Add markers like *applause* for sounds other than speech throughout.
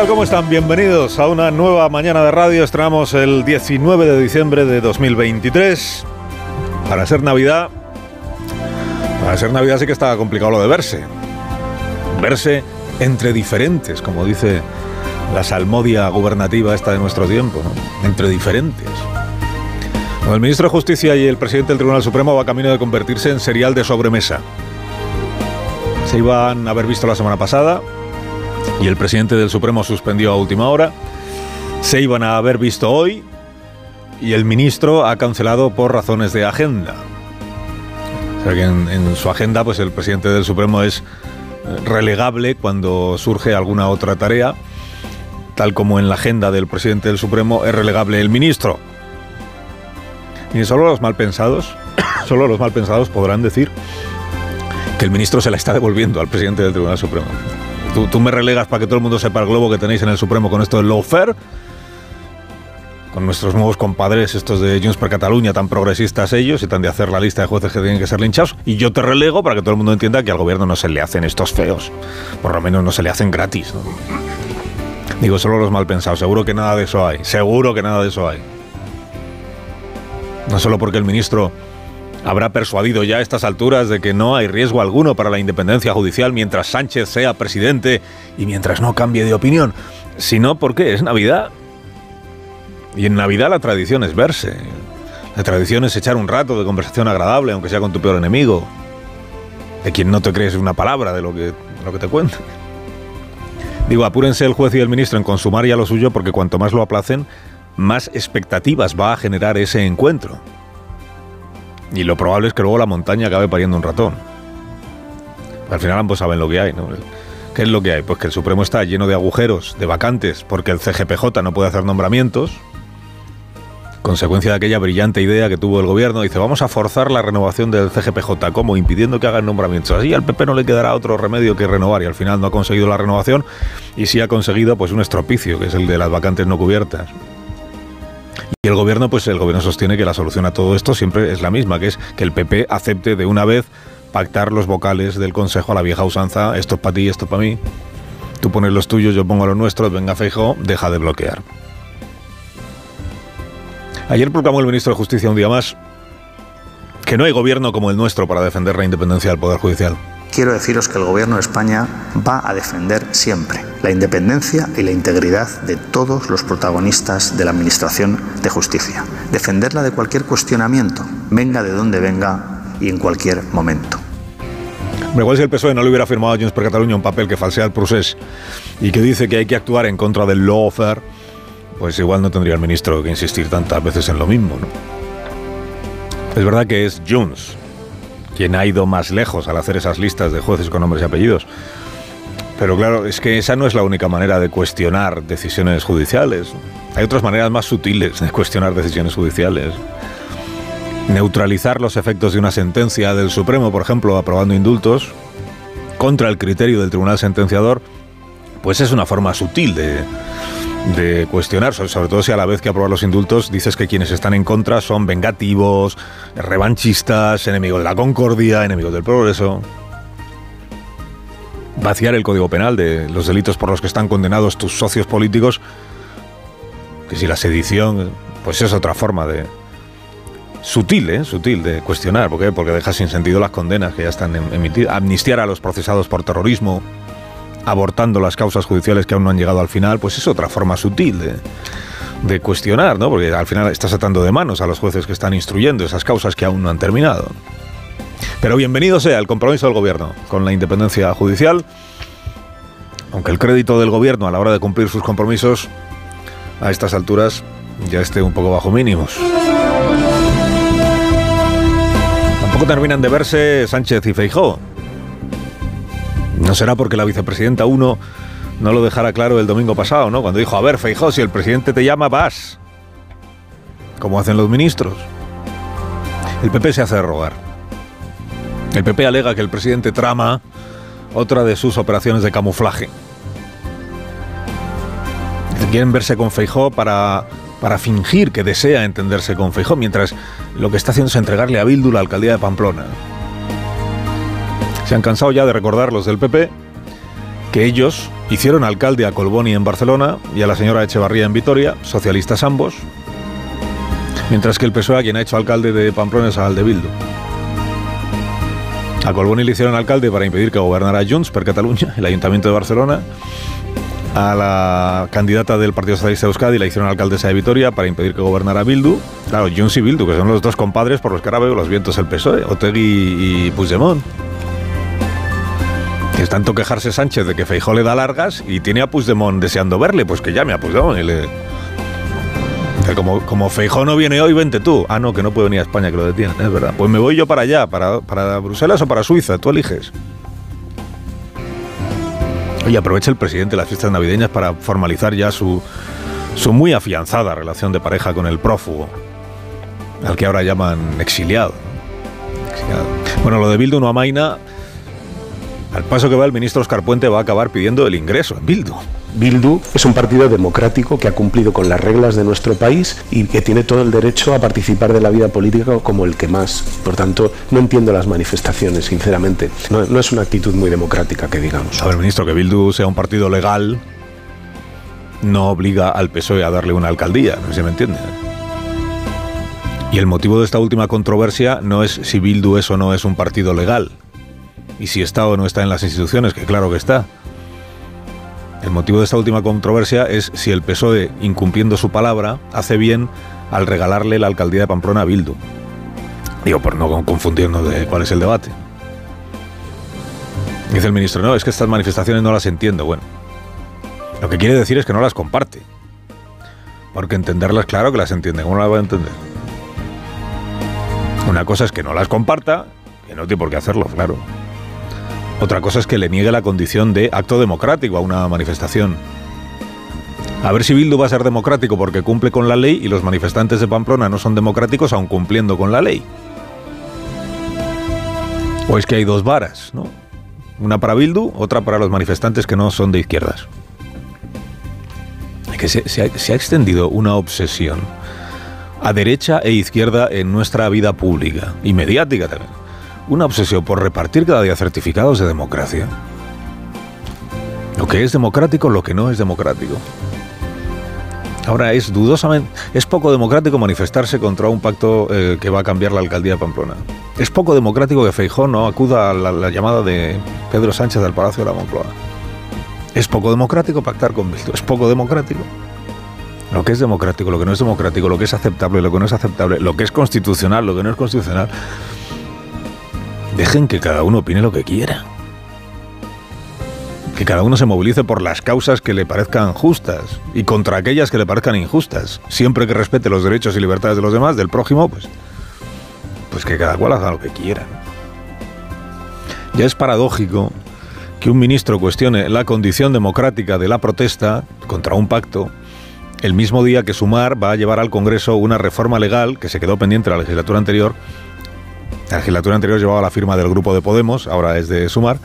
tal? ¿Cómo están? Bienvenidos a una nueva mañana de radio. Estrenamos el 19 de diciembre de 2023. Para ser Navidad, para ser Navidad sí que está complicado lo de verse. Verse entre diferentes, como dice la salmodia gubernativa esta de nuestro tiempo, ¿no? entre diferentes. Bueno, el ministro de Justicia y el presidente del Tribunal Supremo va camino de convertirse en serial de sobremesa. Se iban a haber visto la semana pasada, y el presidente del Supremo suspendió a última hora. Se iban a haber visto hoy y el ministro ha cancelado por razones de agenda. O sea que en, en su agenda, pues el presidente del Supremo es relegable cuando surge alguna otra tarea, tal como en la agenda del presidente del Supremo es relegable el ministro. Y solo los malpensados, *coughs* solo los malpensados podrán decir que el ministro se la está devolviendo al presidente del Tribunal Supremo. Tú, me relegas para que todo el mundo sepa el globo que tenéis en el Supremo con esto del lawfare, con nuestros nuevos compadres, estos de Junts per Cataluña, tan progresistas ellos y tan de hacer la lista de jueces que tienen que ser linchados, y yo te relego para que todo el mundo entienda que al gobierno no se le hacen estos feos, por lo menos no se le hacen gratis. ¿no? Digo, solo los mal pensados, seguro que nada de eso hay, seguro que nada de eso hay. No solo porque el ministro habrá persuadido ya a estas alturas de que no hay riesgo alguno para la independencia judicial mientras Sánchez sea presidente y mientras no cambie de opinión, sino porque es Navidad. Y en Navidad la tradición es verse. La tradición es echar un rato de conversación agradable, aunque sea con tu peor enemigo, de quien no te crees una palabra de lo que, de lo que te cuenta. Digo, apúrense el juez y el ministro en consumar ya lo suyo porque cuanto más lo aplacen, más expectativas va a generar ese encuentro. Y lo probable es que luego la montaña acabe pariendo un ratón. Al final ambos saben lo que hay, ¿no? ¿Qué es lo que hay? Pues que el Supremo está lleno de agujeros, de vacantes, porque el CGPJ no puede hacer nombramientos. Consecuencia de aquella brillante idea que tuvo el gobierno, dice, vamos a forzar la renovación del CGPJ, ¿cómo? Impidiendo que hagan nombramientos. Así al PP no le quedará otro remedio que renovar y al final no ha conseguido la renovación y sí ha conseguido pues un estropicio, que es el de las vacantes no cubiertas. Y el gobierno, pues el gobierno sostiene que la solución a todo esto siempre es la misma, que es que el PP acepte de una vez pactar los vocales del Consejo a la vieja usanza, esto es para ti, esto es para mí. Tú pones los tuyos, yo pongo los nuestros, venga Feijo, deja de bloquear. Ayer proclamó el ministro de Justicia un día más que no hay gobierno como el nuestro para defender la independencia del Poder Judicial. Quiero deciros que el Gobierno de España va a defender siempre la independencia y la integridad de todos los protagonistas de la Administración de Justicia. Defenderla de cualquier cuestionamiento, venga de donde venga y en cualquier momento. Me igual si el PSOE no le hubiera firmado a Junts per Catalunya un papel que falsea el procés y que dice que hay que actuar en contra del lawfare, pues igual no tendría el ministro que insistir tantas veces en lo mismo, ¿no? Es verdad que es Junts quien ha ido más lejos al hacer esas listas de jueces con nombres y apellidos. Pero claro, es que esa no es la única manera de cuestionar decisiones judiciales. Hay otras maneras más sutiles de cuestionar decisiones judiciales. Neutralizar los efectos de una sentencia del Supremo, por ejemplo, aprobando indultos, contra el criterio del tribunal sentenciador, pues es una forma sutil de, de cuestionar, sobre todo si a la vez que aprobar los indultos dices que quienes están en contra son vengativos, revanchistas, enemigos de la concordia, enemigos del progreso. Vaciar el Código Penal de los delitos por los que están condenados tus socios políticos, que si la sedición, pues es otra forma de... Sutil, ¿eh? Sutil de cuestionar. ¿Por qué? Porque deja sin sentido las condenas que ya están em-, emitidas. Amnistiar a los procesados por terrorismo, abortando las causas judiciales que aún no han llegado al final, pues es otra forma sutil de, cuestionar, ¿no? Porque al final estás atando de manos a los jueces que están instruyendo esas causas que aún no han terminado. Pero bienvenido sea el compromiso del gobierno con la independencia judicial, aunque el crédito del gobierno a la hora de cumplir sus compromisos a estas alturas ya esté un poco bajo mínimos. Tampoco terminan de verse Sánchez y Feijó. No será porque la vicepresidenta 1 no lo dejara claro el domingo pasado, ¿no? Cuando dijo, a ver, Feijó, si el presidente te llama, vas. Como hacen los ministros. El PP se hace rogar. El PP alega que el presidente trama otra de sus operaciones de camuflaje. Quieren verse con Feijó para, para fingir que desea entenderse con Feijó, mientras lo que está haciendo es entregarle a Bildu la alcaldía de Pamplona. Se han cansado ya de recordar los del PP que ellos hicieron alcalde a Colboni en Barcelona y a la señora Echevarría en Vitoria, socialistas ambos, mientras que el PSOE a quien ha hecho alcalde de Pamplona es a Aldebildo. A Colboni le hicieron alcalde para impedir que gobernara Junts per Cataluña, el Ayuntamiento de Barcelona. A la candidata del Partido Socialista de Euskadi la hicieron alcaldesa de Vitoria para impedir que gobernara Bildu. Claro, Junts y Bildu, que son los dos compadres por los que ahora veo los vientos el PSOE, Otegui y Puigdemont. Es tanto quejarse Sánchez de que Feijó le da largas y tiene a Puigdemont deseando verle, pues que llame a Puigdemont y le... Como, como Feijó no viene hoy, vente tú. Ah, no, que no puede venir a España, que lo detienen, es verdad. Pues me voy yo para allá, para, para Bruselas o para Suiza, tú eliges. Oye, aprovecha el presidente las fiestas navideñas para formalizar ya su, su muy afianzada relación de pareja con el prófugo, al que ahora llaman exiliado. exiliado. Bueno, lo de Bildu no amaina al paso que va, el ministro Oscar Puente va a acabar pidiendo el ingreso en Bildu. Bildu es un partido democrático que ha cumplido con las reglas de nuestro país y que tiene todo el derecho a participar de la vida política como el que más. Por tanto, no entiendo las manifestaciones, sinceramente. No, no es una actitud muy democrática, que digamos. A ver, ministro, que Bildu sea un partido legal no obliga al PSOE a darle una alcaldía, no sé si me entiende. Y el motivo de esta última controversia no es si Bildu es o no es un partido legal y si está o no está en las instituciones, que claro que está. El motivo de esta última controversia es si el PSOE, incumpliendo su palabra, hace bien al regalarle la alcaldía de Pamplona a Bildu. Digo, por no confundirnos de cuál es el debate. Dice el ministro, no, es que estas manifestaciones no las entiendo. Bueno, lo que quiere decir es que no las comparte. Porque entenderlas, claro que las entiende. ¿Cómo las va a entender? Una cosa es que no las comparta, que no tiene por qué hacerlo, claro. Otra cosa es que le niegue la condición de acto democrático a una manifestación. A ver si Bildu va a ser democrático porque cumple con la ley y los manifestantes de Pamplona no son democráticos aun cumpliendo con la ley. O es que hay dos varas, ¿no? Una para Bildu, otra para los manifestantes que no son de izquierdas. Que se, ha, se ha extendido una obsesión a derecha e izquierda en nuestra vida pública y mediática también una obsesión por repartir cada día certificados de democracia. Lo que es democrático, lo que no es democrático. Ahora es dudosamente, es poco democrático manifestarse contra un pacto eh, que va a cambiar la alcaldía de Pamplona. Es poco democrático que Feijón no acuda a la, la, llamada de Pedro Sánchez del Palacio de la Moncloa. Es poco democrático pactar con Bildu. Es poco democrático. Lo que es democrático, lo que no es democrático, lo que es aceptable, lo que no es aceptable, lo que es constitucional, lo que no es constitucional. Dejen que cada uno opine lo que quiera. Que cada uno se movilice por las causas que le parezcan justas y contra aquellas que le parezcan injustas. Siempre que respete los derechos y libertades de los demás, del prójimo, pues, pues que cada cual haga lo que quiera. Ya es paradójico que un ministro cuestione la condición democrática de la protesta contra un pacto el mismo día que Sumar va a llevar al Congreso una reforma legal que se quedó pendiente la legislatura anterior la legislatura anterior llevaba la firma del grupo de Podemos, ahora es de Sumar,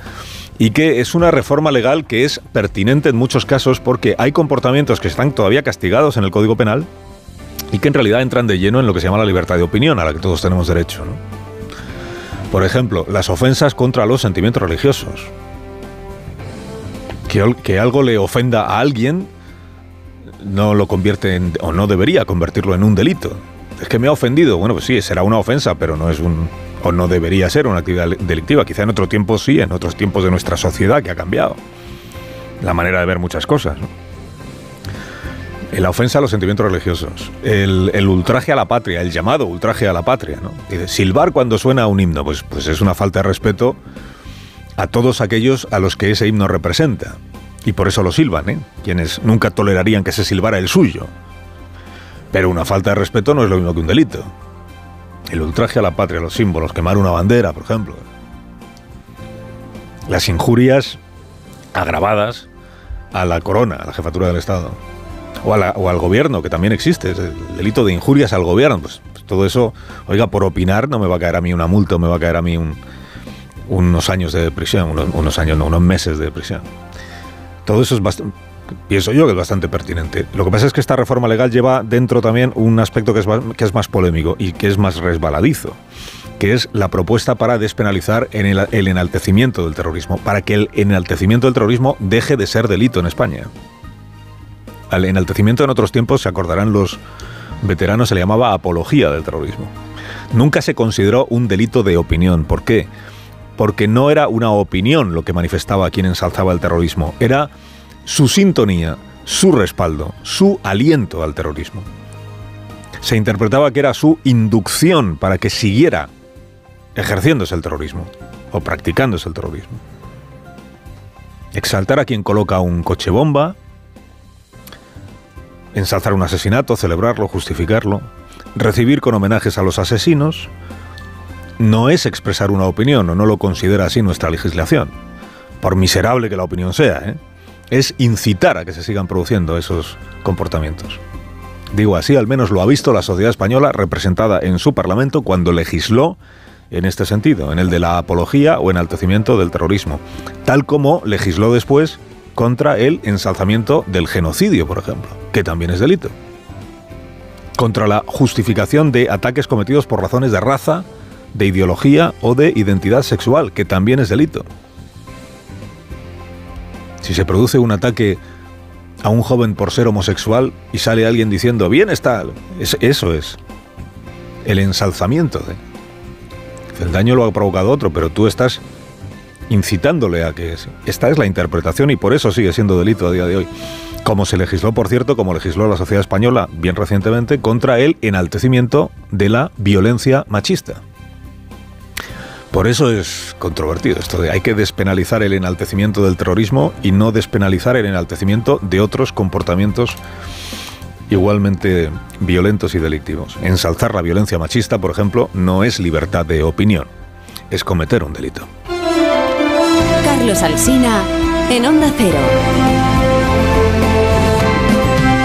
y que es una reforma legal que es pertinente en muchos casos porque hay comportamientos que están todavía castigados en el Código Penal y que en realidad entran de lleno en lo que se llama la libertad de opinión, a la que todos tenemos derecho. ¿no? Por ejemplo, las ofensas contra los sentimientos religiosos. Que, que algo le ofenda a alguien no lo convierte en, o no debería convertirlo en un delito. Es que me ha ofendido. Bueno, pues sí, será una ofensa, pero no es un, o no debería ser una actividad delictiva. Quizá en otro tiempo sí, en otros tiempos de nuestra sociedad que ha cambiado. La manera de ver muchas cosas. La ofensa a los sentimientos religiosos, el, ultraje a la patria, el llamado ultraje a la patria. ¿no? Silbar cuando suena un himno, pues, pues es una falta de respeto a todos aquellos a los que ese himno representa. Y por eso lo silban, ¿eh? quienes nunca tolerarían que se silbara el suyo. Pero una falta de respeto no es lo mismo que un delito. El ultraje a la patria, los símbolos, quemar una bandera, por ejemplo. Las injurias agravadas a la corona, a la jefatura del Estado. O, al gobierno, que también existe. el delito de injurias al gobierno. Pues, pues, todo eso, oiga, por opinar no me va a caer a mí una multa, me va a caer a mí un, unos años de prisión, unos, unos años, no, unos meses de prisión. Todo eso es bastante pienso yo que es bastante pertinente. Lo que pasa es que esta reforma legal lleva dentro también un aspecto que es más, que es más polémico y que es más resbaladizo. que es la propuesta para despenalizar el, el enaltecimiento del terrorismo, para que el enaltecimiento del terrorismo deje de ser delito en España. Al enaltecimiento en otros tiempos, se acordarán los veteranos, se le llamaba apología del terrorismo. Nunca se consideró un delito de opinión. ¿Por qué? Porque no era una opinión lo que manifestaba quien ensalzaba el terrorismo, era su sintonía, su respaldo, su aliento al terrorismo. Se interpretaba que era su inducción para que siguiera ejerciéndose el terrorismo o practicándose el terrorismo. Exaltar a quien coloca un coche bomba, ensalzar un asesinato, celebrarlo, justificarlo, recibir con homenajes a los asesinos, no es expresar una opinión, o no lo considera así nuestra legislación, por miserable que la opinión sea, ¿eh? Es incitar a que se sigan produciendo esos comportamientos. Digo así, al menos lo ha visto la sociedad española representada en su Parlamento cuando legisló en este sentido, en el de la apología o enaltecimiento del terrorismo, tal como legisló después contra el ensalzamiento del genocidio, por ejemplo, que también es delito. Contra la justificación de ataques cometidos por razones de raza, de ideología o de identidad sexual, que también es delito. Si se produce un ataque a un joven por ser homosexual y sale alguien diciendo, bien está, eso es el ensalzamiento. De, el daño lo ha provocado otro, pero tú estás incitándole a que... Esta es la interpretación y por eso sigue siendo delito a día de hoy. Como se legisló, por cierto, como legisló la sociedad española bien recientemente, contra el enaltecimiento de la violencia machista. Por eso es controvertido esto de hay que despenalizar el enaltecimiento del terrorismo y no despenalizar el enaltecimiento de otros comportamientos igualmente violentos y delictivos. Ensalzar la violencia machista, por ejemplo, no es libertad de opinión, es cometer un delito. Carlos Alsina, en Onda Cero.